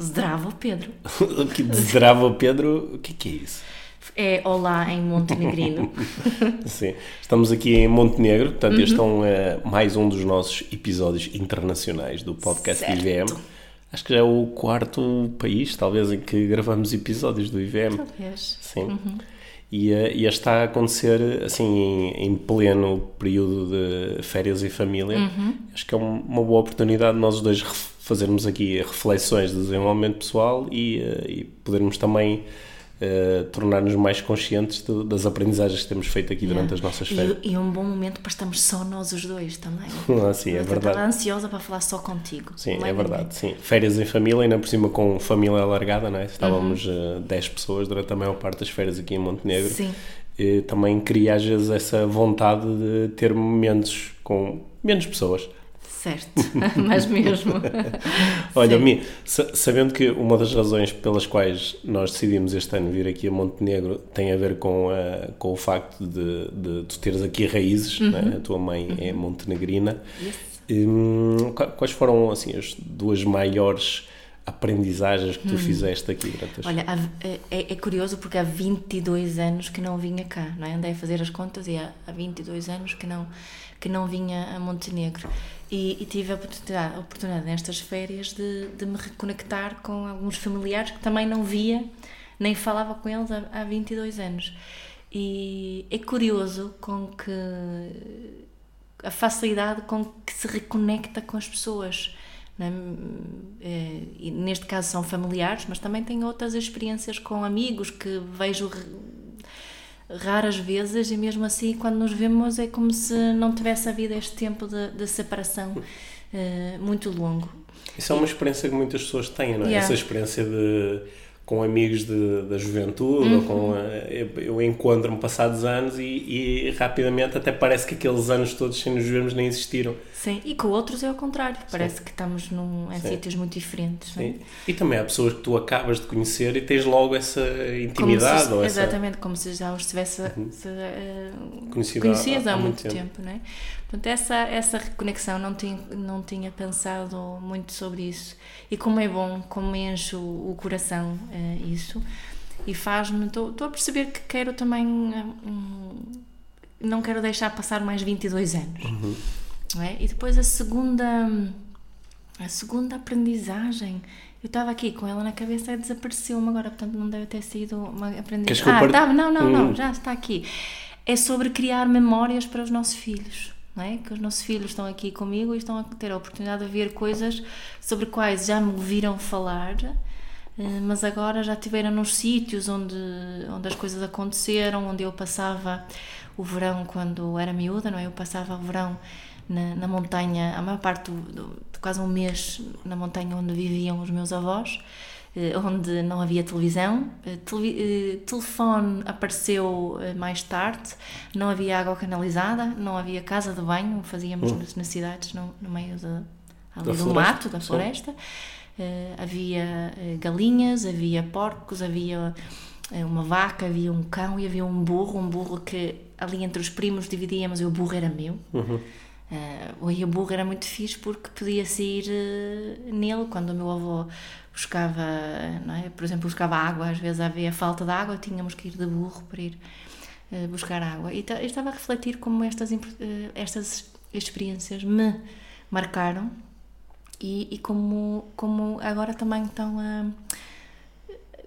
Zdravo, Pedro. Que Zdravo Pedro, o que é, que é isso? É olá em montenegrino. Sim, estamos aqui em Montenegro, portanto, este é um, uh, mais um dos nossos episódios internacionais do podcast Certo. IVM. Acho que já é o quarto país, talvez, em que gravamos episódios do IVM. Talvez. Sim. E, uh, e este está a acontecer assim em, em pleno período de férias e família. Acho que é um- uma boa oportunidade de nós dois fazermos aqui reflexões de desenvolvimento pessoal e, uh, e podermos também uh, tornar-nos mais conscientes das aprendizagens que temos feito aqui durante as nossas férias. E, e um bom momento para estarmos só nós os dois também. Ah, sim, é Eu verdade. estava ansiosa para falar só contigo. Sim, é verdade, sim. Férias em família, ainda por cima com família alargada, não é? Estávamos uh, 10 pessoas durante a maior parte das férias aqui em Montenegro. Sim. E também cria às vezes essa vontade de ter momentos com menos pessoas. Certo, mas mesmo. Olha. Mi, sa- sabendo que uma das razões pelas quais nós decidimos este ano vir aqui a Montenegro tem a ver com, a- com o facto de, de tu teres aqui raízes, Uhum. né? a tua mãe é montenegrina. Hum, qua- quais foram assim, as duas maiores aprendizagens que tu fizeste aqui durante as Hum. Olha, há- é, é curioso porque há 22 anos que não vinha cá, não é? Andei a fazer as contas e há, há 22 anos que não, que não vinha a Montenegro. E, e tive a oportunidade, a oportunidade nestas férias de, de me reconectar com alguns familiares que também não via, nem falava com eles há, há 22 anos. E é curioso com que a facilidade com que se reconecta com as pessoas. não é? Neste caso são familiares, mas também tenho outras experiências com amigos que vejo raras vezes e mesmo assim quando nos vemos é como se não tivesse havido este tempo de, de separação eh, muito longo. Isso é uma experiência que muitas pessoas têm, não é? Yeah. Essa experiência de com amigos de, da juventude ou Uhum. com eh, eu, eu encontro-me passados anos e, e rapidamente até parece que aqueles anos todos sem nos vermos nem existiram. Sim, e com outros é ao contrário, parece que estamos num, em Sim. sítios muito diferentes. é? Sim. E também há pessoas que tu acabas de conhecer e tens logo essa Como intimidade se, ou essa Uhum. exatamente, como se já os tivesse se, eh, Conhecido há- conhecias há, há muito muito tempo, não é? Portanto, essa, essa reconexão não tinha, não tinha pensado muito sobre isso. E como é bom, como enche o, coração eh, isso. E faz-me. Estou a perceber que quero também. eh, não quero deixar passar mais 22 anos. Uhum. É? E depois a segunda. A segunda aprendizagem. Eu estava aqui com ela na cabeça e desapareceu-me agora, portanto não deve ter sido uma aprendizagem. Ah, tá, não, não, Hum. não, já está aqui. É sobre criar memórias para os nossos filhos. Não é? Que os nossos filhos estão aqui comigo e estão a ter a oportunidade de ver coisas sobre quais já me ouviram falar, eh, mas agora já estiveram nos sítios onde, onde as coisas aconteceram, onde eu passava o verão quando era miúda, não é? Eu passava o verão na, na montanha, a maior parte do, do- de quase um mês na montanha onde viviam os meus avós, onde não havia televisão. Eh, eh, telefone apareceu eh, mais tarde, não havia água canalizada, não havia casa de banho, fazíamos as necessidades no, no meio de, ali Da do floresta, mato, da floresta. Eh, havia eh, galinhas, havia porcos, havia eh, uma vaca, havia um cão e havia um burro, um burro que ali entre os primos dividíamos e o burro era meu. Uhum. Uh, e o burro era muito fixe porque podia-se ir eh, nele quando o meu avô buscava, não é? por exemplo, buscava água, às vezes havia falta de água, tínhamos que ir de burro para ir eh, buscar água. E eu estava a refletir como estas, eh, estas experiências me marcaram e, e como, como agora também estão a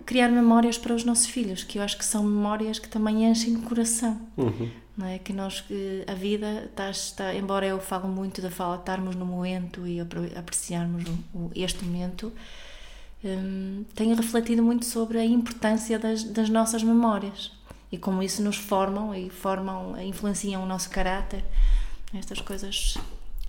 criar memórias para os nossos filhos, que eu acho que são memórias que também enchem o coração Uhum. não é? Que nós, a vida está, está, embora eu falo muito de falar, estarmos no momento e apreciarmos este momento, hum, tenho refletido muito sobre a importância das, das nossas memórias e como isso nos formam e formam, influenciam o nosso caráter. Estas coisas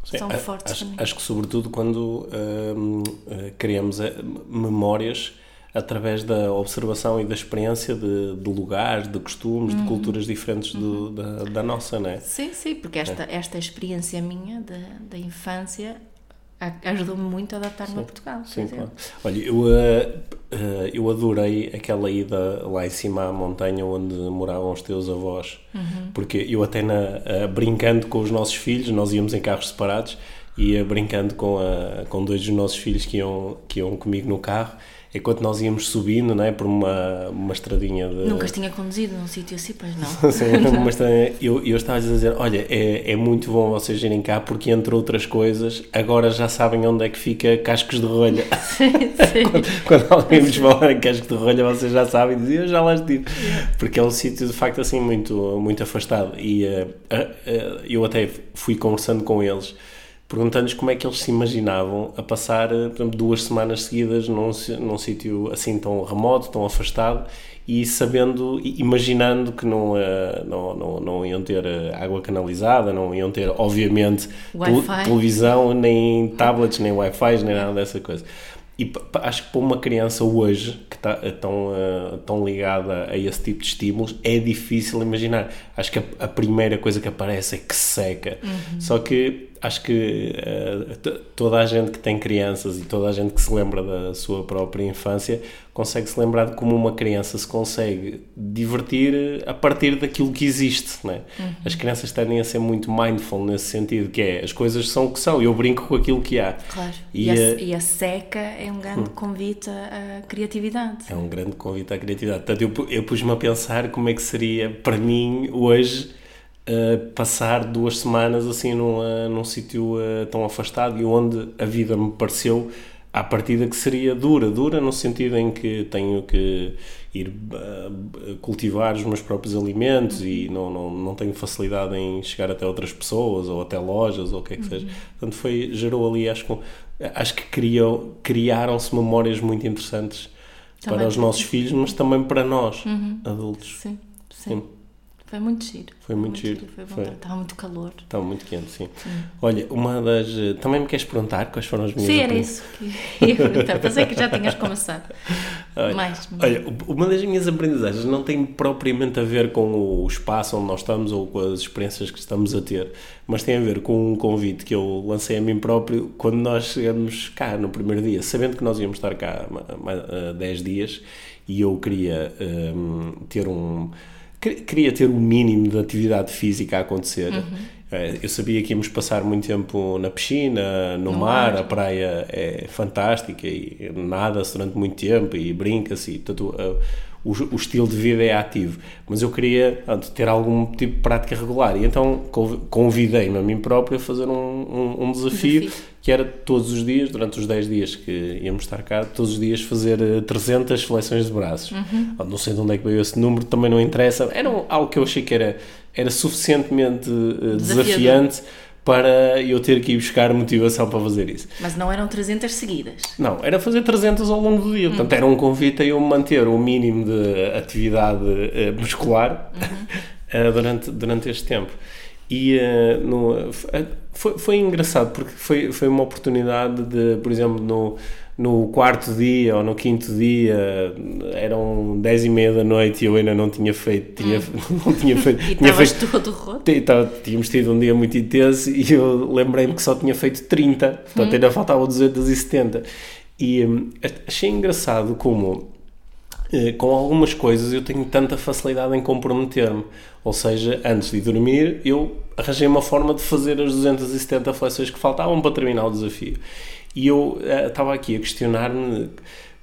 Sim, são a- fortes acho, também. acho que sobretudo quando hum, eh, criamos eh, memórias através da observação e da experiência de, de lugares, de costumes, de culturas diferentes do, da, da nossa, não é? Sim, sim, porque esta, esta experiência minha da, da infância ajudou-me muito a adaptar-me a Portugal. Sim, claro. Olha, eu, uh, eu adorei aquela ida lá em cima à montanha onde moravam os teus avós, porque eu até na, uh, brincando com os nossos filhos, nós íamos em carros separados, ia brincando com, a, com dois dos nossos filhos que iam, que iam comigo no carro, enquanto nós íamos subindo, não é, por uma, uma estradinha de... Nunca tinha conduzido num sítio assim, pois não. Sim, uma estranha- eu, eu estava a dizer, olha, é, é muito bom vocês irem cá porque, entre outras coisas, agora já sabem onde é que fica Cascos de Rolha. sim, sim. Quando alguém vos falar em Cascos de Rolha, vocês já sabem, dizem, eu já lá estive. Porque é um sítio, de facto, assim, muito, muito afastado. E eh, eh, eh, eu até fui conversando com eles, perguntando-lhes como é que eles se imaginavam a passar, eh, por exemplo, duas semanas seguidas num, num sítio assim tão remoto, tão afastado, e sabendo, imaginando que não, eh, não, não, não iam ter eh, água canalizada, não iam ter, obviamente, televisão, nem tablets, nem Wi-Fi, nem nada dessa coisa. E acho que para uma criança hoje, que está tão, tão ligada a esse tipo de estímulos, é difícil imaginar. Acho que a, a primeira coisa que aparece é que seca. Só que acho que eh, toda a gente que tem crianças e toda a gente que se lembra da sua própria infância consegue se lembrar de como uma criança se consegue divertir a partir daquilo que existe. Né? As crianças tendem a ser muito mindful nesse sentido, que é as coisas são o que são, eu brinco com aquilo que há. Claro. E, E, a, eh, e a seca é um grande convite à criatividade. É um grande convite à criatividade. Portanto, eu, eu pus-me a pensar como é que seria para mim hoje uh, passar duas semanas assim num, uh, num sítio uh, tão afastado e onde a vida me pareceu à partida que seria dura, dura no sentido em que tenho que ir uh, cultivar os meus próprios alimentos e não, não, não tenho facilidade em chegar até outras pessoas ou até lojas ou o que é que seja. Portanto, foi, gerou ali, acho que, acho que criou, criaram-se memórias muito interessantes Também. para os nossos filhos, mas também para nós, adultos. Sim, sim. Sim. Foi muito giro. Foi muito giro. Foi bom. Foi. Estava muito calor. Estava muito quente, sim. Olha, uma das. eh, Também me queres perguntar quais foram as minhas Sim, era isso que ia perguntar. Pensei que já tinhas começado. Olha, Mais. Olha, uma das minhas aprendizagens não tem propriamente a ver com o espaço onde nós estamos ou com as experiências que estamos a ter, mas tem a ver com um convite que eu lancei a mim próprio quando nós chegamos cá no primeiro dia, sabendo que nós íamos estar cá há 10 dias e eu queria hum, ter um. Que- Queria ter o mínimo de atividade física a acontecer. Eh, Eu sabia que íamos passar muito tempo na piscina, no, No mar, mar. a praia é fantástica e nada-se durante muito tempo e brinca-se e portanto, uh, o, o estilo de vida é ativo. Mas eu queria ter algum tipo de prática regular e então conv- convidei-me a mim próprio a fazer um, um, um desafio, Desafio. que era todos os dias, durante os 10 dias que íamos estar cá, todos os dias fazer eh, 300 flexões de braços. Ah, Não sei de onde é que veio esse número, também não interessa. Era algo que eu achei que era, era suficientemente eh, Desafiador. desafiante para eu ter que ir buscar motivação para fazer isso. Mas não eram 300 seguidas. Não, era fazer 300 ao longo do dia. Portanto, era um convite a eu manter o mínimo de atividade eh, muscular eh, durante, durante este tempo. E eh, no, foi, foi engraçado porque foi, foi uma oportunidade de, por exemplo, no, no quarto dia ou no quinto dia, eram 10 e meia da noite e eu ainda não tinha feito, tinha, não tinha feito, E tinha feito todo roto. Tínhamos tido um dia muito intenso e eu lembrei-me que só tinha feito 30, portanto ainda faltavam 270. E hum, achei engraçado como, com algumas coisas, eu tenho tanta facilidade em comprometer-me. Ou seja, antes de dormir, eu arranjei uma forma de fazer as 270 flexões que faltavam para terminar o desafio. E eu eh, estava aqui a questionar-me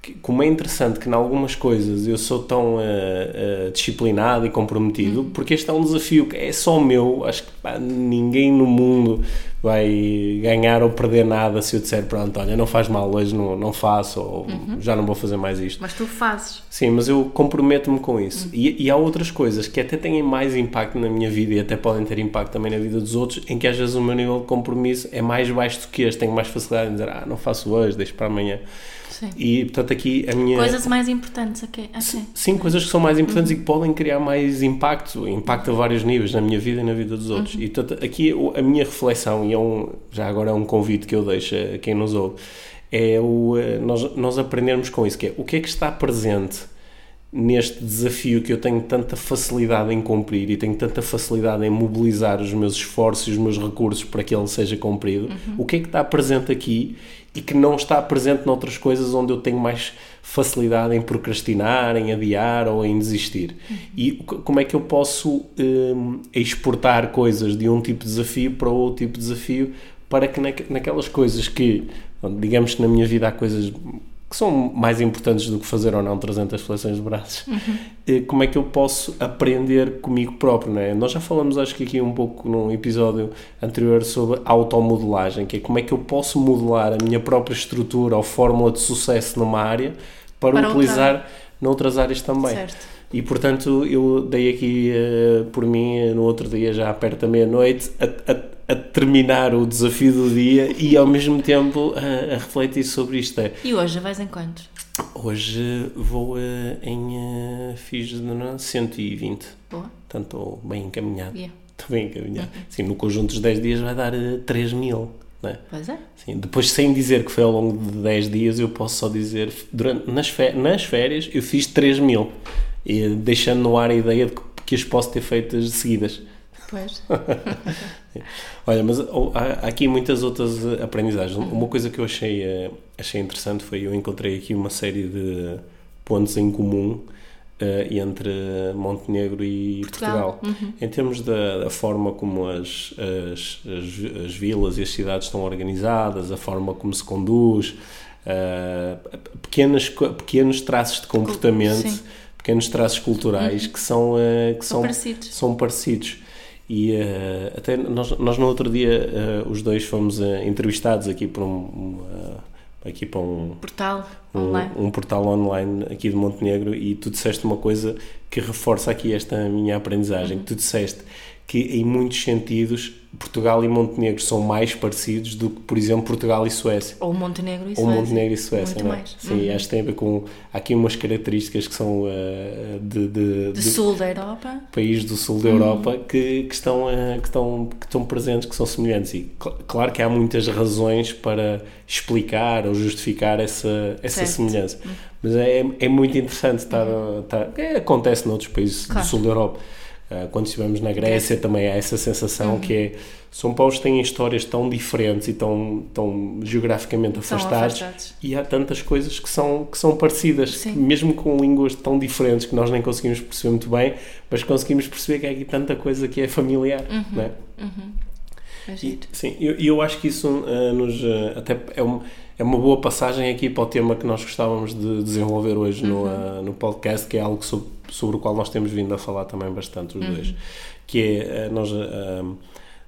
que- como é interessante que em algumas coisas eu sou tão eh, eh, disciplinado e comprometido, porque este é um desafio que é só meu, acho que pá, ninguém no mundo vai ganhar ou perder nada se eu disser, pronto, olha, não faz mal, hoje não, não faço, ou já não vou fazer mais isto. Mas tu fazes. Sim, mas eu comprometo-me com isso. E, e há outras coisas que até têm mais impacto na minha vida e até podem ter impacto também na vida dos outros, em que às vezes o meu nível de compromisso é mais baixo do que este. Tenho mais facilidade em dizer, ah, não faço hoje, deixo para amanhã. Sim. E portanto aqui a minha. Coisas mais importantes aqui. assim. Sim, coisas que são mais importantes e que podem criar mais impacto, impacto a vários níveis na minha vida e na vida dos outros. E portanto, aqui a minha reflexão, e é um, já agora é um convite que eu deixo a quem nos ouve, é o, eh, nós, nós aprendermos com isso, que é o que é que está presente neste desafio que eu tenho tanta facilidade em cumprir e tenho tanta facilidade em mobilizar os meus esforços e os meus recursos para que ele seja cumprido, uhum. o que é que está presente aqui e que não está presente noutras coisas onde eu tenho mais facilidade em procrastinar, em adiar ou em desistir. Uhum. E como é que eu posso um, exportar coisas de um tipo de desafio para outro tipo de desafio para que naquelas coisas que, digamos que na minha vida há coisas que são mais importantes do que fazer ou não 300 flexões de braços, uhum. como é que eu posso aprender comigo próprio, não é? Nós já falamos, acho que aqui um pouco num episódio anterior sobre automodelagem, que é como é que eu posso modelar a minha própria estrutura ou fórmula de sucesso numa área para, para utilizar outra. noutras áreas também. Certo. E portanto eu dei aqui uh, por mim no outro dia, já perto da meia-noite, a, a a terminar o desafio do dia e ao mesmo tempo a, a refletir sobre isto. E hoje vais em quantos? Hoje vou uh, em. Uh, fiz de 120. Boa. Portanto, estou bem encaminhado. Yeah. Estou bem encaminhado. Uhum. Sim, no conjunto dos 10 dias vai dar uh, 3 mil. É? Pois é. Sim, depois, sem dizer que foi ao longo de 10 dias, eu posso só dizer. Durante, nas, férias, nas férias eu fiz 3 mil. E, deixando no ar a ideia de que, que as posso ter feitas seguidas. Pois. Olha, mas oh, há, aqui muitas outras eh, aprendizagens. Uma coisa que eu achei, eh, achei interessante foi eu encontrei aqui uma série de pontos em comum uh, entre Montenegro e Portugal. Portugal. Uhum. Em termos da, da, forma como as, as, as, as, vilas e as cidades estão organizadas, a forma como se conduz, uh, pequenas, pequenos traços de comportamento. Sim pequenos traços culturais uhum. que são uh, que são, são parecidos. São parecidos. E uh, até nós, nós no outro dia uh, os dois fomos uh, entrevistados aqui por um, aqui para um portal um, online. um portal online aqui de Montenegro e tu disseste uma coisa que reforça aqui esta minha aprendizagem. Uhum. Tu disseste que em muitos sentidos Portugal e Montenegro são mais parecidos do que, por exemplo, Portugal e Suécia. Ou Montenegro e Suécia. Ou Montenegro e Suécia, Muito não é? mais. Sim, uhum. acho que tem a ver com. Há aqui umas características que são uh, de, de, de, sul da Europa. Países do sul da Europa uhum. que, que, estão, uh, que, estão, que estão presentes, que são semelhantes. E cl claro que há muitas razões para explicar ou justificar essa, essa semelhança. Uhum. Mas é, é muito interessante estar. Uhum. estar é, acontece noutros países claro. do sul da Europa. Uh, quando estivemos na Grécia também há essa sensação uhum. que é são povos têm histórias tão diferentes e tão, tão geograficamente afastados, afastados, e há tantas coisas que são, que são parecidas, mesmo com línguas tão diferentes que nós nem conseguimos perceber muito bem, mas conseguimos perceber que há aqui tanta coisa que é familiar, uhum. é? Uhum. E, sim, eu, eu acho que isso uh, nos uh, até é, um, é uma boa passagem aqui para o tema que nós gostávamos de desenvolver hoje uhum. no, uh, no podcast, que é algo sobre, sobre o qual nós temos vindo a falar também bastante os uhum. dois, que é nós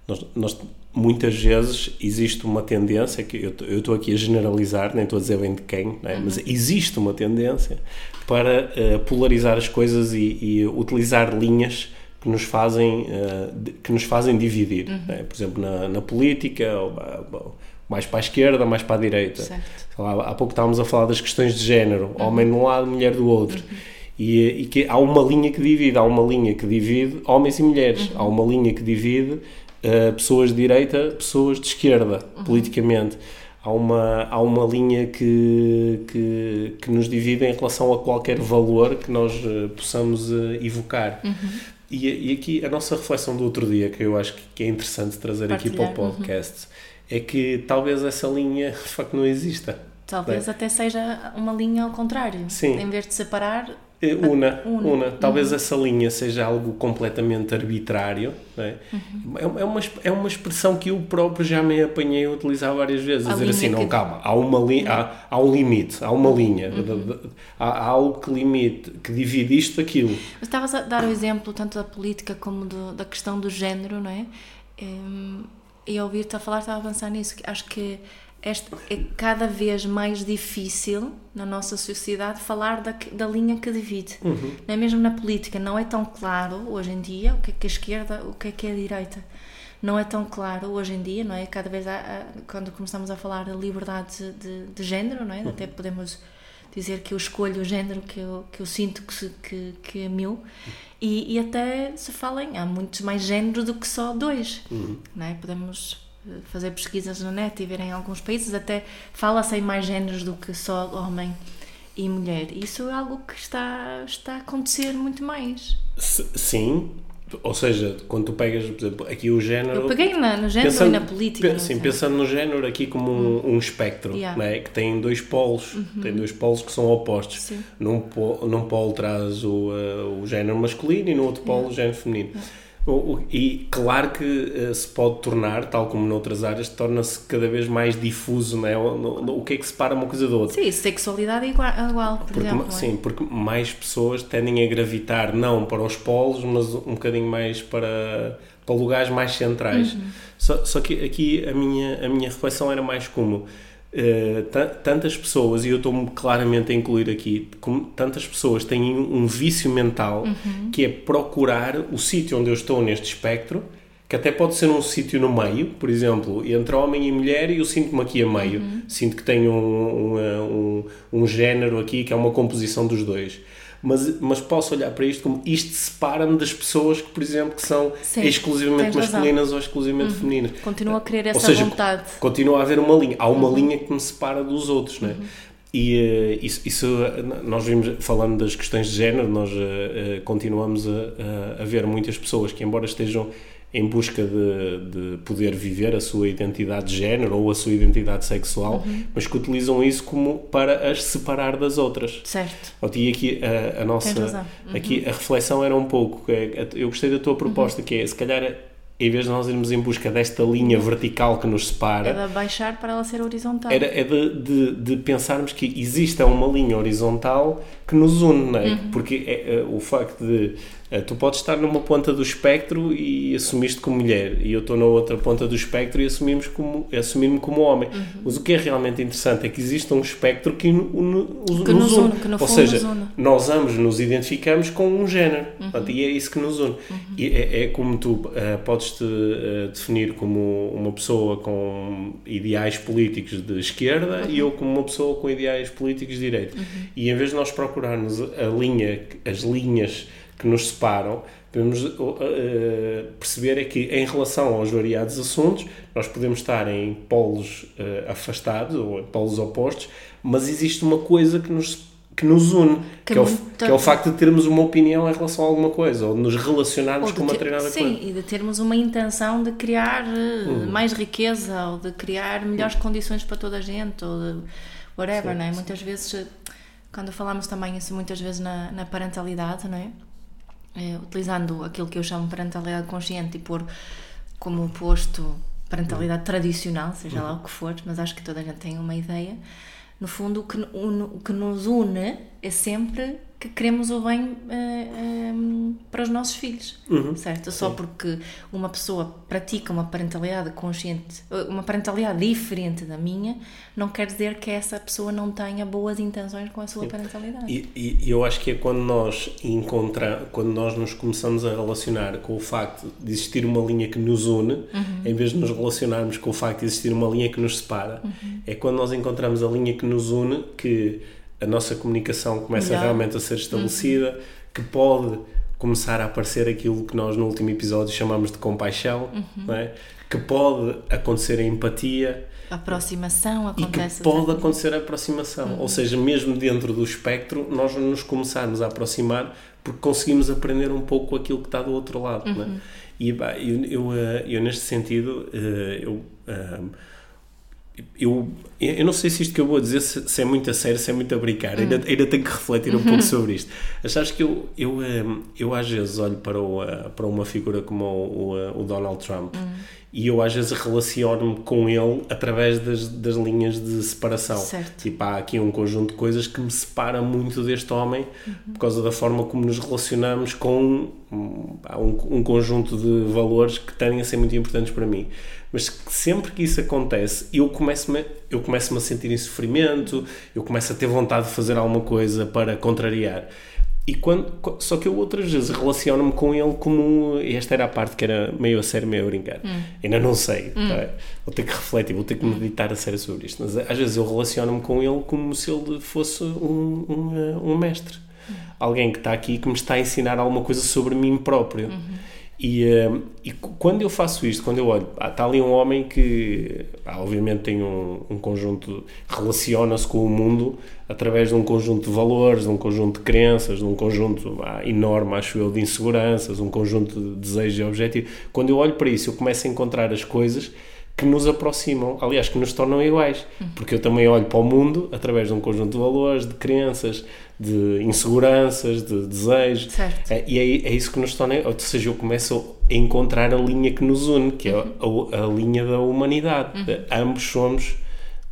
nós, nós, muitas vezes existe uma tendência, que eu estou aqui a generalizar, nem estou a dizer bem de quem, é? uhum. mas existe uma tendência para uh, polarizar as coisas e, e, utilizar linhas que nos fazem, uh, que nos fazem dividir. Uhum. É? Por exemplo, na, na política, ou, mais para a esquerda, mais para a direita. Lá, há pouco estávamos a falar das questões de género, uhum. homem de um lado, mulher do outro. Uhum. E, e, que há uma linha que divide, há uma linha que divide homens e mulheres, uhum. há uma linha que divide uh, pessoas de direita, pessoas de esquerda, uhum. politicamente. Há uma, há uma linha que, que, que, nos divide em relação a qualquer valor que nós uh, possamos uh, evocar. Uhum. E, e, aqui a nossa reflexão do outro dia, que eu acho que é interessante trazer Partilhar. aqui para o podcast, uhum. É que talvez essa linha de facto não exista. Talvez é? até seja uma linha ao contrário. Sim. Em vez de separar, eh, una, una, una. Talvez uhum. essa linha seja algo completamente arbitrário. É? Uhum. É, uma, é uma expressão que eu próprio já me apanhei a utilizar várias vezes. A, dizer assim, não, que... calma, há, uma li uhum. há, há um limite, há uma linha, uhum. há, há, algo que limite, que divide isto daquilo. Mas estavas a dar o exemplo tanto da política como do, da questão do género, não é? Ehm, e ao ouvir-te a falar, estava a pensar nisso. Acho que esta, é cada vez mais difícil na nossa sociedade falar da, da linha que divide. Uhum. É mesmo na política, não é tão claro hoje em dia o que é que é a esquerda, o que é que é a direita. Não é tão claro hoje em dia, não é? Cada vez, há, quando começamos a falar de liberdade de, de género, não é? Uhum. Até podemos dizer que eu escolho o género que eu, que eu sinto que, que, que é meu. E, e até se fala em há muitos mais géneros do que só dois, uhum. não é? Podemos fazer pesquisas na net e ver em alguns países, até fala-se em mais géneros do que só homem e mulher. Isso é algo que está, está a acontecer muito mais. Sim, ou seja, quando tu pegas, por exemplo, aqui o género. Eu peguei na, no género pensando, e na política. sim, pensando no género aqui como um, hum. um espectro, yeah. né, que tem dois polos, uhum. tem dois polos que são opostos. Sim. Num, polo, num polo traz o, uh, o género masculino e no outro polo yeah. o género feminino. Yeah. E claro que uh, se pode tornar, tal como noutras áreas, torna-se cada vez mais difuso né? o, no, o que é que separa uma coisa da outra. Sim, sexualidade é igual, é igual por porque, exemplo. É? Sim, porque mais pessoas tendem a gravitar não para os polos, mas um bocadinho mais para, para lugares mais centrais. Uhum. Só, só que aqui a minha, a minha reflexão era mais como Uh, tantas pessoas, e eu estou-me claramente a incluir aqui, como tantas pessoas têm um vício mental uhum. que é procurar o sítio onde eu estou neste espectro, que até pode ser um sítio no meio, por exemplo, entre homem e mulher, e eu sinto-me aqui a meio. Uhum. Sinto que tenho um, um, um, um género aqui que é uma composição dos dois mas, mas posso olhar para isto como isto separa-me das pessoas que, por exemplo, que são Sim, exclusivamente masculinas ou exclusivamente uhum. femininas. Continuo a querer essa ou seja, vontade. Continua a haver uma linha. Há uma uhum. linha que me separa dos outros, não é? Uhum. E uh, isso, isso, nós vimos, falando das questões de género, nós uh, uh, continuamos a, a, ver muitas pessoas que, embora estejam em busca de, de, poder viver a sua identidade de género ou a sua identidade sexual, uhum. mas que utilizam isso como para as separar das outras. Certo. E aqui a, a nossa uhum. aqui a reflexão era um pouco, é, eu gostei da tua proposta, uhum. que é se calhar em vez de nós irmos em busca desta linha vertical que nos separa. É de baixar para ela ser horizontal. Era, é de, de, de pensarmos que existe uma linha horizontal que nos une, não é? Uhum. Porque é, é, o facto de tu podes estar numa ponta do espectro e assumiste como mulher, e eu estou na outra ponta do espectro e assumimos como, assumir-me como homem. Uhum. Mas o que é realmente interessante é que existe um espectro que, no, no, que nos, une. une. Ou seja, nós ambos nos identificamos com um género, uhum. Portanto, e é isso que nos une. Uhum. E é, é, como tu uh, podes-te uh, definir como uma pessoa com ideais políticos de esquerda e eu como uma pessoa com ideais políticos de direita. Uhum. E em vez de nós procurarmos a linha, as linhas que nos separam, podemos uh, perceber é que em relação aos variados assuntos nós podemos estar em polos uh, afastados ou em polos opostos, mas existe uma coisa que nos que nos une, que, que, é o, que, é o, facto de termos uma opinião em relação a alguma coisa, ou de nos relacionarmos com uma determinada sim, coisa. Sim, e de termos uma intenção de criar hum. mais riqueza, ou de criar melhores hum. condições para toda a gente, ou de whatever, sim, não é? Sim. Muitas vezes, quando falamos também isso muitas vezes na, na parentalidade, não é? É, utilizando aquilo que eu chamo de parentalidade consciente e pôr como oposto parentalidade tradicional, seja lá o que for, mas acho que toda a gente tem uma ideia. No fundo, o que, o, o que nos une é sempre que queremos o bem uh, eh, um, eh, para os nossos filhos, uhum. certo? Só Sim. porque uma pessoa pratica uma parentalidade consciente, eh, uma parentalidade diferente da minha, não quer dizer que essa pessoa não tenha boas intenções com a sua Sim. parentalidade. E, e, eu acho que é quando nós encontramos, quando nós nos começamos a relacionar com o facto de existir uma linha que nos une, uhum. em vez de nos relacionarmos com o facto de existir uma linha que nos separa, uhum. é quando nós encontramos a linha que nos une que a nossa comunicação começa realmente a ser estabelecida, uhum. que pode começar a aparecer aquilo que nós no último episódio chamamos de compaixão, uhum. é? que pode acontecer a empatia. A aproximação acontece. E que pode acontecer a aproximação. Uhum. Ou seja, mesmo dentro do espectro, nós nos começarmos a aproximar porque conseguimos aprender um pouco aquilo que está do outro lado. É? Uhum. E eu, eu, eh, eu, neste sentido, eh, eu eh, eu, eu não sei se isto que eu vou dizer se, se é muito a sério, se é muito a brincar, hum. ainda, ainda tenho que refletir um pouco sobre isto. Achaste que eu, eu, hum, eu às vezes olho para, o, uh, para uma figura como o, o, uh, o Donald Trump hum. e eu às vezes relaciono-me com ele através das, das linhas de separação. Certo. Tipo, há aqui um conjunto de coisas que me separa muito deste homem uhum. por causa da forma como nos relacionamos com um, um, um conjunto de valores que tendem a ser muito importantes para mim mas sempre que isso acontece, eu começo-me eu começo a sentir em sofrimento, eu começo a ter vontade de fazer alguma coisa para contrariar. E quando, só que eu outras vezes relaciono-me com ele como. Esta era a parte que era meio a sério, meio a brincar. Hum. Ainda não sei. Hum. Tá? Vou ter que refletir, vou ter que meditar a sério sobre isto. Mas às vezes eu relaciono-me com ele como se ele fosse um, um, um mestre. Hum. Alguém que está aqui que me está a ensinar alguma coisa sobre mim próprio. Uhum. E, uh, e quando eu faço isto, quando eu olho, está ali um homem que obviamente tem um, um conjunto, relaciona-se com o mundo através de um conjunto de valores, de um conjunto de crenças, de um conjunto ah, enorme, acho eu, de inseguranças, um conjunto de desejos e objetivos. Quando eu olho para isso, eu começo a encontrar as coisas que nos aproximam, aliás, que nos tornam iguais. Porque eu também olho para o mundo através de um conjunto de valores, de crenças, de inseguranças, de desejos. Certo. É, e é, é isso que nos torna. Ou seja, eu começo a encontrar a linha que nos une, que é a, a linha da humanidade. Ambos somos.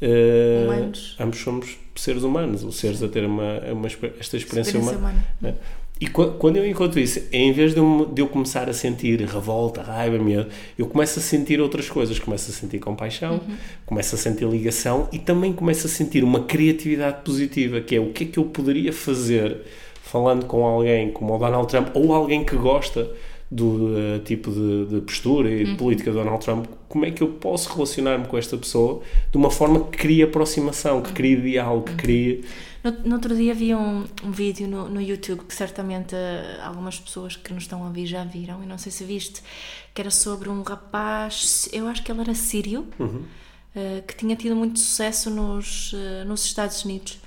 eh, Humanos. ambos somos seres humanos, os seres a ter uma, uma, esta experiência, Experiência humana. humana. E qu- quando eu encontro isso, em vez de eu, me- de eu começar a sentir revolta, raiva, medo, eu começo a sentir outras coisas. Começo a sentir compaixão, começo a sentir ligação e também começo a sentir uma criatividade positiva, que é o que é que eu poderia fazer falando com alguém como o Donald Trump ou alguém que gosta do eh, tipo de, de postura e de política de Donald Trump, como é que eu posso relacionar-me com esta pessoa de uma forma que crie aproximação, que crie diálogo, que crie... No, no outro dia vi um, um vídeo no, no YouTube que certamente eh, algumas pessoas que nos estão a ouvir já viram, e não sei se viste, que era sobre um rapaz, eu acho que ele era sírio, eh, que tinha tido muito sucesso nos, eh, nos Estados Unidos.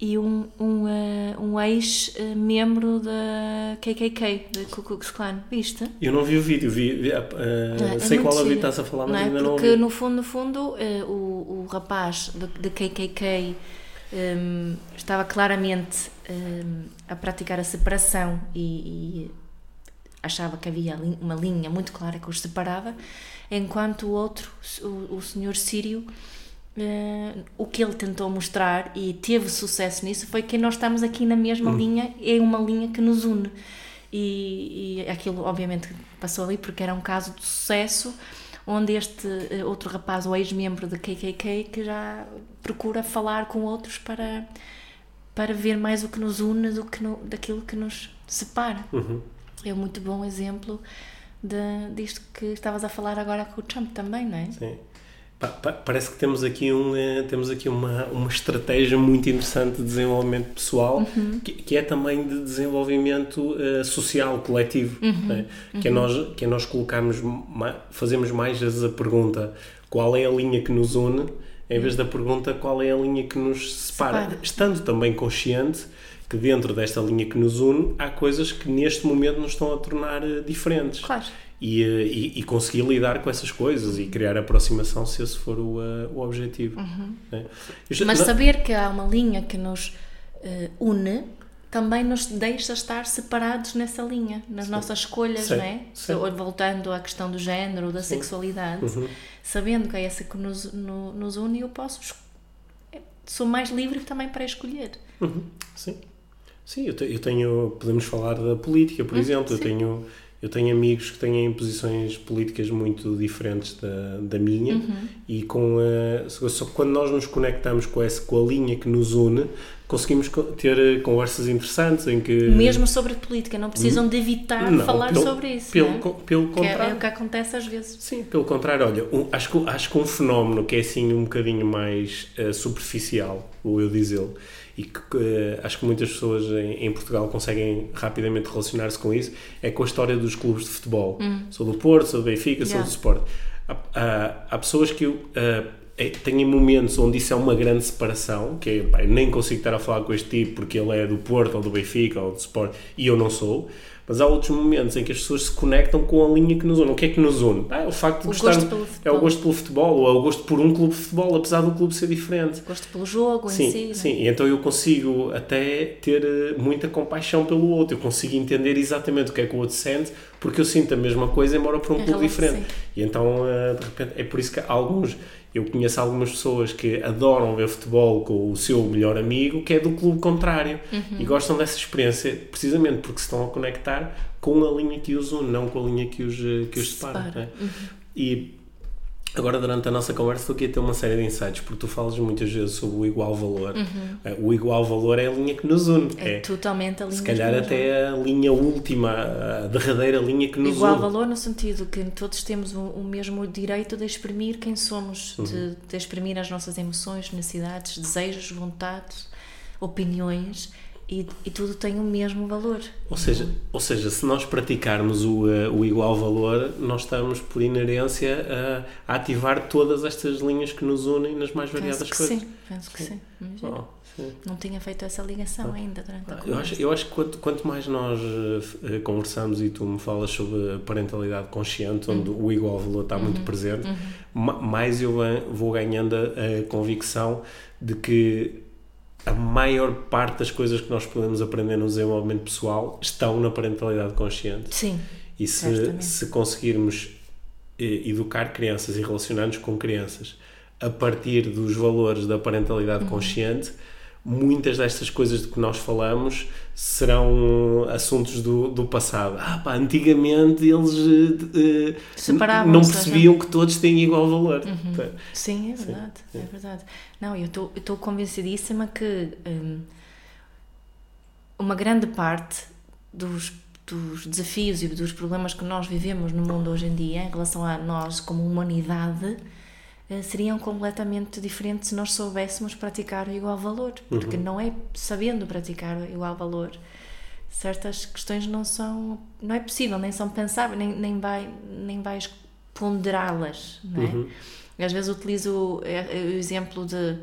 E um, um, eh, um ex-membro da KKK, da Ku Klux Klan, viste? Eu não vi o vídeo, vi, vi, É, é sei qual é o vídeo estás a falar, mas não é? ainda não Porque no fundo, no fundo, eh, o, o rapaz da KKK hum, estava claramente hum, a praticar a separação e, e achava que havia uma linha muito clara que os separava, enquanto o outro, o, o senhor sírio, eh, o que ele tentou mostrar e teve sucesso nisso foi que nós estamos aqui na mesma linha, é uma linha que nos une. E, e aquilo, obviamente, passou ali porque era um caso de sucesso onde este eh, outro rapaz, o ex-membro da KKK, que já procura falar com outros para, para ver mais o que nos une do que no, daquilo que nos separa. Uhum. É um muito bom exemplo de, disto que estavas a falar agora com o Trump também, não é? Sim. Pa- pa- Parece que temos aqui, um, eh, temos aqui uma, uma estratégia muito interessante de desenvolvimento pessoal, Uhum. que, que é também de desenvolvimento eh, social, coletivo. Uhum. né? Que é nós, que é nós colocarmos, fazemos mais vezes a pergunta qual é a linha que nos une, em vez da pergunta qual é a linha que nos separa. Separa. Estando também consciente que dentro desta linha que nos une há coisas que neste momento nos estão a tornar eh, diferentes Claro. E, eh, e, e conseguir lidar com essas coisas e criar aproximação se esse for o, eh, o objetivo. né? Eu já- Mas não- saber que há uma linha que nos eh, une também nos deixa estar separados nessa linha, nas nossas escolhas, Sim, não é? sim. Voltando à questão do género, da sexualidade, Uhum. sabendo que é essa que nos, no- nos une, eu posso. Sou mais livre também para escolher. Uhum, Sim. Sim, eu, te- eu tenho. Podemos falar da política, por exemplo. Eu sim. tenho, eu tenho amigos que têm posições políticas muito diferentes da, da minha e com a, só quando nós nos conectamos com, essa, com a linha que nos une, conseguimos co- ter eh, conversas interessantes em que. Mesmo sobre política, não precisam de evitar Não, falar pelo- sobre isso. Pelo, é? pelo Que é, contrário. é o que acontece às vezes. Sim, pelo contrário, olha, um- acho, que, acho que um fenómeno que é assim um bocadinho mais eh, superficial, ou eu dizê-lo, e que eh, acho que muitas pessoas em, em Portugal conseguem rapidamente relacionar-se com isso, é com a história dos clubes de futebol. Sou do Porto, sou do Benfica, sou Yeah. do Sport. Há, há- há pessoas que eu, eh, eh, têm momentos onde isso é uma grande separação, que é, pá, nem consigo estar a falar com este tipo porque ele é do Porto, ou do Benfica, ou do Sport, e eu não sou. Mas há outros momentos em que as pessoas se conectam com a linha que nos une. O que é que nos une? Ah, é o facto de O gostar. gosto pelo é o gosto pelo futebol, ou é o gosto por um clube de futebol, apesar do clube ser diferente. Gosto pelo jogo Sim, em si. é? sim. E então eu consigo até ter eh, muita compaixão pelo outro. Eu consigo entender exatamente o que é que o outro sente, porque eu sinto a mesma coisa, embora por um Em clube diferente. E então, eh, de repente, é por isso que alguns. Eu conheço algumas pessoas que adoram ver futebol com o seu melhor amigo, que é do clube contrário. Uhum. E gostam dessa experiência precisamente porque se estão a conectar com a linha que os une, não com a linha que os, eh, que os separa. Separa. é? E Agora, durante a nossa conversa, estou aqui a ter uma série de insights, porque tu falas muitas vezes sobre o igual valor. Eh, O igual valor é a linha que nos une. Uhum. É, É, totalmente a linha se calhar que nos une. até a linha última, a derradeira linha que nos Igual une. valor no sentido que todos temos o, o mesmo direito de exprimir quem somos, Uhum. de, de exprimir as nossas emoções, necessidades, desejos, vontades, opiniões e, e tudo tem o mesmo valor. Ou seja, ou seja se nós praticarmos o, eh, o igual valor, nós estamos, por inerência, a, a ativar todas estas linhas que nos unem nas mais variadas penso que coisas. Sim, penso que sim. Oh, sim. Não tinha feito essa ligação ainda durante a Eu conversa. acho, eu acho que quanto, quanto mais nós eh, conversamos e tu me falas sobre a parentalidade consciente, onde o igual valor está muito presente, ma- mais eu vou ganhando a, a convicção de que a maior parte das coisas que nós podemos aprender no desenvolvimento pessoal estão na parentalidade consciente. Sim, E se, Certamente. se conseguirmos eh, educar crianças e relacionar-nos com crianças a partir dos valores da parentalidade Uhum. consciente, muitas destas coisas de que nós falamos serão assuntos do, do passado. Ah, pá, antigamente eles Separavam-se, não percebiam que todos têm igual valor. Uhum. Tá. sim, é verdade, é verdade. Não, eu estou convencidíssima que hum, uma grande parte dos, dos desafios e dos problemas que nós vivemos no mundo hoje em dia, em relação a nós como humanidade, seriam completamente diferentes se nós soubéssemos praticar o igual valor. Porque não é sabendo praticar o igual valor. Certas questões não são. não é possível, nem são pensáveis, nem, nem, vai, nem vais ponderá-las. Não é? Às vezes utilizo eh, o exemplo de,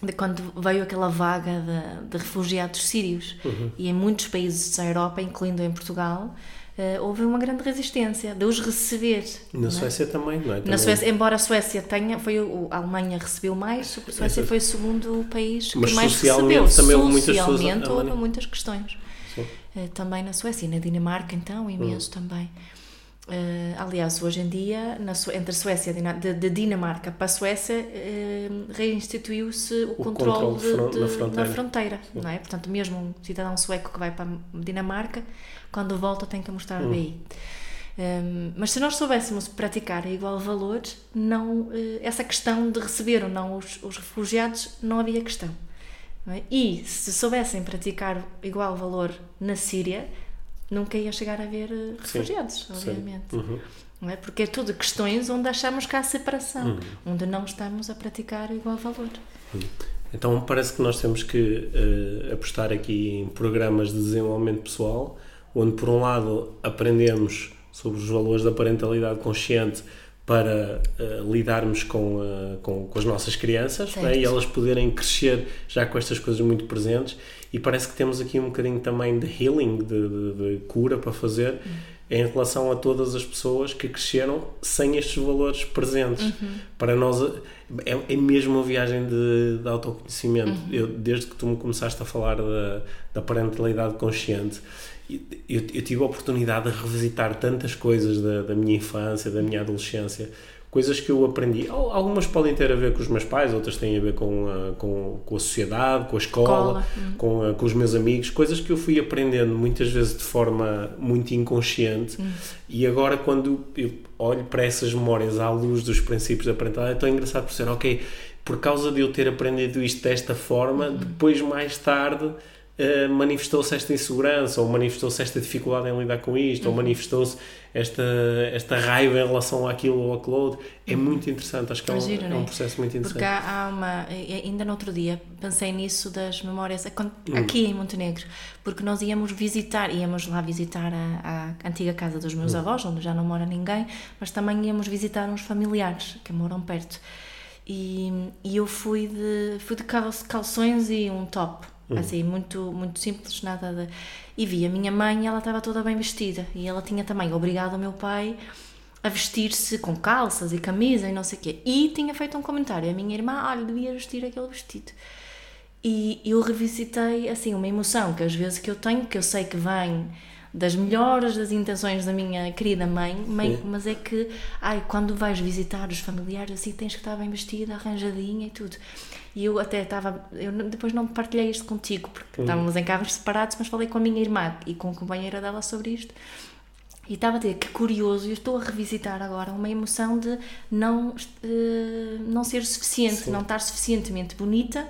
de quando veio aquela vaga de, de refugiados sírios e em muitos países da Europa, incluindo em Portugal, eh, houve uma grande resistência de os receber. Na é? Suécia também, não é? Na Também- Suécia, embora a Suécia tenha, foi o, a Alemanha recebeu mais, a Suécia foi o segundo país que Mas mais socialmente recebeu. também houve muitas Socialmente houve muitas questões. Eh, também na Suécia e na Dinamarca, então, imenso Hum. também. Eh, aliás, hoje em dia, na entre a Suécia de, de Dinamarca para a Suécia, eh, reinstituiu-se o, controle, controle de de- na fronteira. na fronteira. Não é? Portanto, mesmo um cidadão sueco que vai para a Dinamarca, quando volta tem que mostrar o BI. Um, mas se nós soubéssemos praticar a igual valor, não, eh, essa questão de receber ou não os, os refugiados, não havia questão. não é? E se soubessem praticar igual valor na Síria, nunca ia chegar a haver eh, refugiados, obviamente. Uhum. Não é? Porque é tudo questões onde achamos que há separação, Uhum. onde não estamos a praticar igual valor. Então parece que nós temos que eh, apostar aqui em programas de desenvolvimento pessoal, onde por um lado aprendemos sobre os valores da parentalidade consciente para eh, lidarmos com, eh, com, com as nossas crianças né, e elas poderem crescer já com estas coisas muito presentes. E parece que temos aqui um bocadinho também de healing, de, de- de cura para fazer em relação a todas as pessoas que cresceram sem estes valores presentes. Para nós é, é mesmo uma viagem de, de autoconhecimento. Eu, desde que tu me começaste a falar da, da parentalidade consciente, eu, eu tive a oportunidade de revisitar tantas coisas da, da minha infância, da minha adolescência, coisas que eu aprendi. Al- Algumas podem ter a ver com os meus pais, outras têm a ver com a, com, com a sociedade, com a escola, Escola, com, a- com os meus amigos, coisas que eu fui aprendendo muitas vezes de forma muito inconsciente. E agora, quando eu olho para essas memórias à luz dos princípios da parentalidade, é tão engraçado por ser, ok, por causa de eu ter aprendido isto desta forma, depois mais tarde eh, manifestou-se esta insegurança, ou manifestou-se esta dificuldade em lidar com isto, ou manifestou-se esta, esta raiva em relação àquilo ou àquilo outro. É muito interessante, acho que é um, Giro, é não um é? processo muito interessante. Porque há, há uma. Ainda no outro dia pensei nisso das memórias quando- Hum. aqui em Montenegro, porque nós íamos visitar, íamos lá visitar a, a antiga casa dos meus avós, onde já não mora ninguém, mas também íamos visitar uns familiares que moram perto. E, e eu fui de, fui de cal- calções e um top, assim, muito, muito simples, nada de. E vi a minha mãe, ela estava toda bem vestida, e ela tinha também obrigado o meu pai a vestir-se com calças e camisa e não sei o quê. E tinha feito um comentário a minha irmã, olha, devia vestir aquele vestido. E eu revisitei, assim, uma emoção que às vezes que eu tenho, que eu sei que vem das melhores das intenções da minha querida mãe, mãe mas é que, ai, quando vais visitar os familiares assim, tens que estar bem vestida, arranjadinha e tudo. E eu até estava, eu depois não partilhei isto contigo, porque estávamos em carros separados, mas falei com a minha irmã e com a companheira dela sobre isto. E estava a dizer que curioso, eu estou a revisitar agora uma emoção de não, eh, não ser suficiente, Sim. não estar suficientemente bonita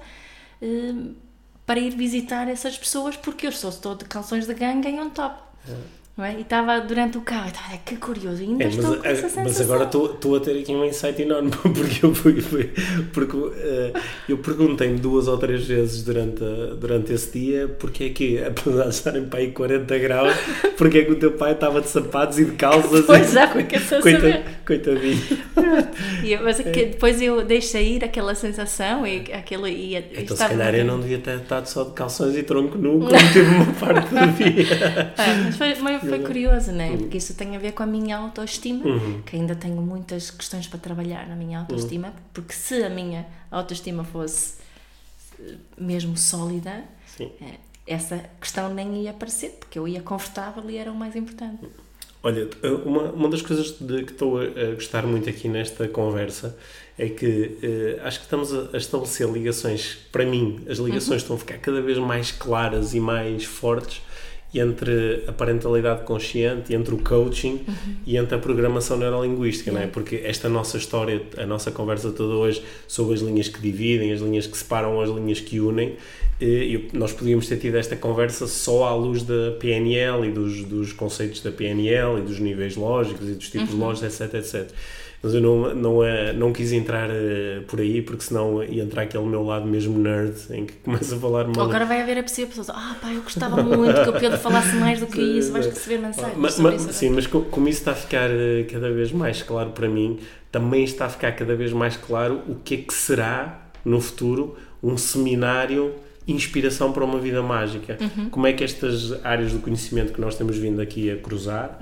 eh, para ir visitar essas pessoas, porque eu sou estou de calções de ganga e um top. Não é? E estava durante o carro, estava, que curioso, ainda É, estou mas, com essa sensação. mas agora estou estou a ter aqui um insight enorme porque eu fui, fui- porque eh, eu perguntei-me duas ou três vezes durante, a- durante esse dia porque é que, apesar de estarem para aí 40 graus, porque é que o teu pai estava de sapatos e de calças Pois já, sem coita- saber. coitadinho. Eu- mas é que depois eu deixei ir aquela sensação e aquilo e, Então se calhar eu não devia ter estado só de calções e tronco nu como tive uma parte do dia. Ah, mas foi, foi, foi curioso, não é? Porque isso tem a ver com a minha autoestima, Uhum. que ainda tenho muitas questões para trabalhar na minha autoestima, porque se a minha autoestima fosse eh, mesmo sólida, Sim. eh, essa questão nem ia aparecer, porque eu ia confortável e era o mais importante. Olha, uma, uma das coisas de que estou a, a gostar muito aqui nesta conversa é que eh, acho que estamos a, a estabelecer ligações, para mim, as ligações estão a ficar cada vez mais claras e mais fortes entre a parentalidade consciente, entre o coaching e entre a programação neurolinguística, não é? Porque esta nossa história, a nossa conversa toda hoje sobre as linhas que dividem, as linhas que separam, as linhas que unem, eh, eu- nós podíamos ter tido esta conversa só à luz da PNL e dos, dos conceitos da PNL e dos níveis lógicos e dos tipos lógicos, etc, etc. Mas eu não, não, eh, não quis entrar eh, por aí porque senão ia entrar aquele meu lado mesmo nerd em que começa a falar mal. Agora vai haver a pessoa pessoas, ah pá, eu gostava muito que o Pedro falasse mais do que isso, vais receber mensagens mas- isso. sim, mas co- como isso está a ficar eh, cada vez mais claro para mim, também está a ficar cada vez mais claro o que é que será no futuro um seminário inspiração para uma vida mágica. Uhum. Como é que estas áreas do conhecimento que nós temos vindo aqui a cruzar,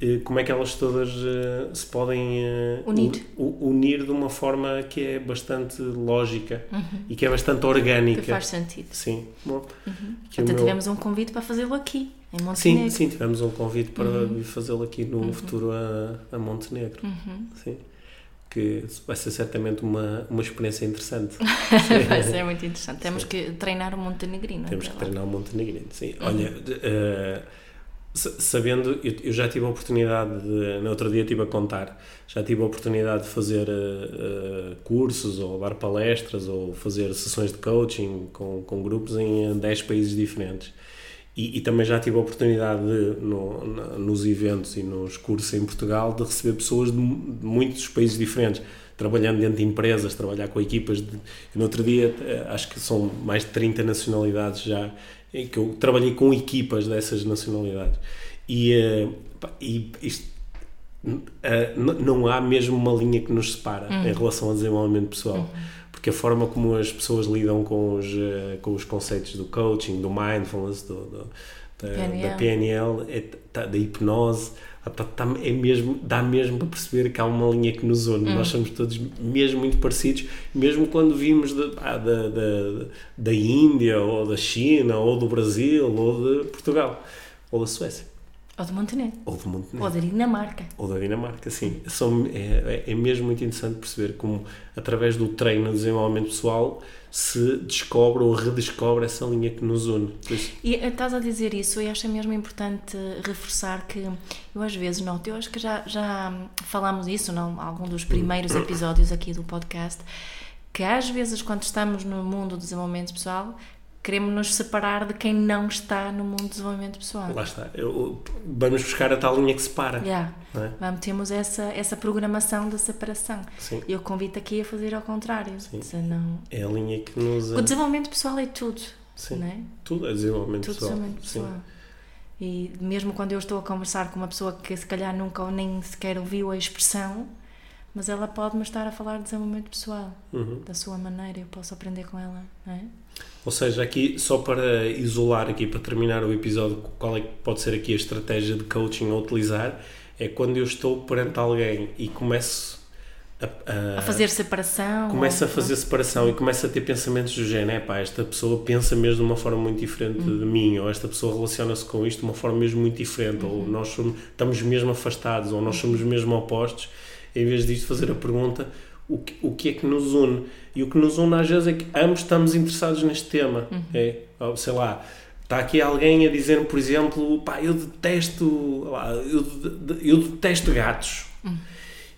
eh, como é que elas todas eh, se podem eh, Uhum. Unir. u- unir de uma forma que é bastante lógica e que é bastante orgânica. Uhum. Que faz sentido. Sim. Bom, o Até meu- tivemos um convite para fazê-lo aqui, em Sim, Montenegro. sim, tivemos um convite para Uhum. fazê-lo aqui no futuro a, a Montenegro. Uhum. Sim. Que vai ser certamente uma, uma experiência interessante. Vai ser muito interessante. Temos que treinar o montenegrino. Temos que lá. treinar o Montenegrino. Sim. Olha, de- eh, sa- sabendo, eu, eu já tive a oportunidade de, no outro dia estive a contar, já tive a oportunidade de fazer eh, cursos ou dar palestras ou fazer sessões de coaching com, com grupos em eh, 10 países diferentes. E, e também já tive a oportunidade de, no- nos eventos e nos cursos em Portugal de receber pessoas de, de muitos países diferentes, trabalhando dentro de empresas, trabalhar com equipas. De, e no outro dia, eh, acho que são mais de 30 nacionalidades já, em que eu trabalhei com equipas dessas nacionalidades. E, eh, e isto, eh, não há mesmo uma linha que nos separa em relação ao desenvolvimento pessoal. Porque a forma como as pessoas lidam com os, eh, com os conceitos do coaching, do mindfulness, do, do- da, PNL. da PNL, é, tá- da hipnose, ah, tá- tá- é mesmo, dá mesmo para perceber que há uma linha que nos une. Nós somos todos mesmo muito parecidos, mesmo quando vimos de- pá, da, da, da Índia, ou da China, ou do Brasil, ou de Portugal, ou da Suécia, Ou de Montenegro. ou de Montenegro Ou da Dinamarca. ou da Dinamarca, sim. São, é, é mesmo muito interessante perceber como, através do treino e desenvolvimento pessoal, se descobre ou redescobre essa linha que nos une. Isso, E eh, estás a dizer isso e acho mesmo importante reforçar que eu às vezes noto, eu acho que já, já falámos isso em algum dos primeiros episódios aqui do podcast, que às vezes quando estamos no mundo do desenvolvimento pessoal queremos nos separar de quem não está no mundo do desenvolvimento pessoal. lá está. Eu- vamos buscar a tal linha que separa. Yeah. é? Vamos, temos essa, essa programação da separação. Sim. E eu convido aqui a fazer ao contrário. Não. É a linha que nos. O desenvolvimento pessoal é tudo. Sim. É? Tudo é desenvolvimento Tudo pessoal. desenvolvimento Sim. pessoal. E mesmo quando eu estou a conversar com uma pessoa que se calhar nunca ou nem sequer ouviu a expressão, mas ela pode-me estar a falar de desenvolvimento pessoal, Uhum. da sua maneira, eu posso aprender com ela, não é? Ou seja, aqui, só para isolar aqui, para terminar o episódio, qual é que pode ser aqui a estratégia de coaching a utilizar, é quando eu estou perante alguém e começo a, A fazer separação. começa a ou- fazer separação e começa a ter pensamentos do género, é pá, esta pessoa pensa mesmo de uma forma muito diferente Uhum. de mim, ou esta pessoa relaciona-se com isto de uma forma mesmo muito diferente, ou Uhum. nós somos, estamos mesmo afastados, ou nós somos mesmo opostos, em vez disto fazer a pergunta, o que, o que é que nos une? E o que nos une às vezes é que ambos estamos interessados neste tema, Uhum. é, ou, sei lá, Está aqui alguém a dizer, por exemplo, pá, eu detesto, eu, eu detesto gatos.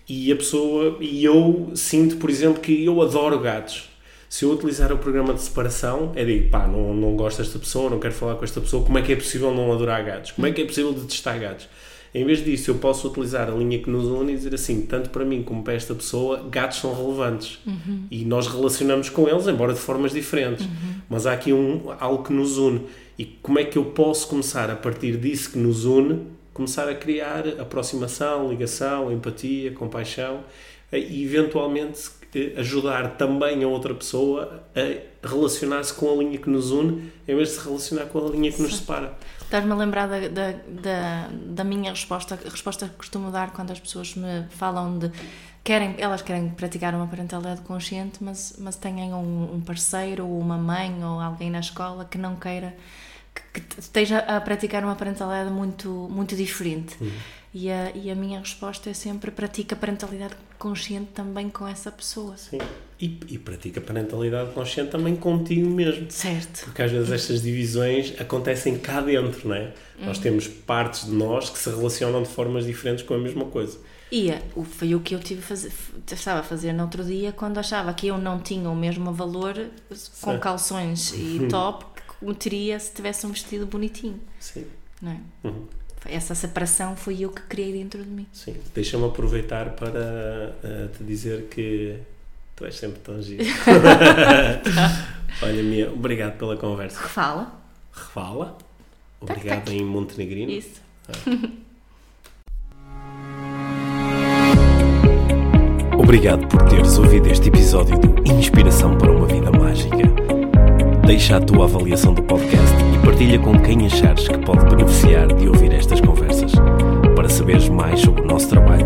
E a pessoa, e eu sinto, por exemplo, que eu adoro gatos. Se eu utilizar o programa de separação, é digo, pá, não, não gosto desta pessoa, não quero falar com esta pessoa, como é que é possível não adorar gatos? Como é que é possível detestar gatos? Em vez disso, eu posso utilizar a linha que nos une e dizer assim, tanto para mim como para esta pessoa, gatos são relevantes. Uhum. E nós relacionamos com eles, embora de formas diferentes. Uhum. Mas há aqui um, algo que nos une. E como é que eu posso começar, a partir disso que nos une, começar a criar aproximação, ligação, empatia, compaixão e eventualmente ajudar também a outra pessoa a relacionar-se com a linha que nos une em vez de se relacionar com a linha que nos separa. Estás-me a lembrar da, da, da, minha resposta, a resposta que costumo dar quando as pessoas me falam de querem, elas querem praticar uma parentalidade consciente, mas, mas têm um, um parceiro ou uma mãe ou alguém na escola que não queira que, que esteja a praticar uma parentalidade muito, muito diferente. Uhum. E a, e a minha resposta é sempre pratica parentalidade consciente também com essa pessoa. Sim. E, e pratica parentalidade consciente também contigo mesmo. Certo. Porque às vezes estas divisões acontecem cá dentro, não é? Uhum. Nós temos partes de nós que se relacionam de formas diferentes com a mesma coisa. E é, foi o que eu tive a fazer, estava a fazer no outro dia quando achava que eu não tinha o mesmo valor com calções e top que teria se tivesse um vestido bonitinho. Sim. Não é? Uhum essa separação foi eu que criei dentro de mim. Sim, deixa-me aproveitar para uh, te dizer que tu és sempre tão giro. Olha, Mia, obrigado pela conversa. Refala. Refala. Obrigado em Montenegrino. Isso. Ah. Obrigado por teres ouvido este episódio de Inspiração para uma Vida Mágica. Deixa a tua avaliação do podcast e partilha com quem achares que pode beneficiar de ouvir estas conversas. Para saberes mais sobre o nosso trabalho,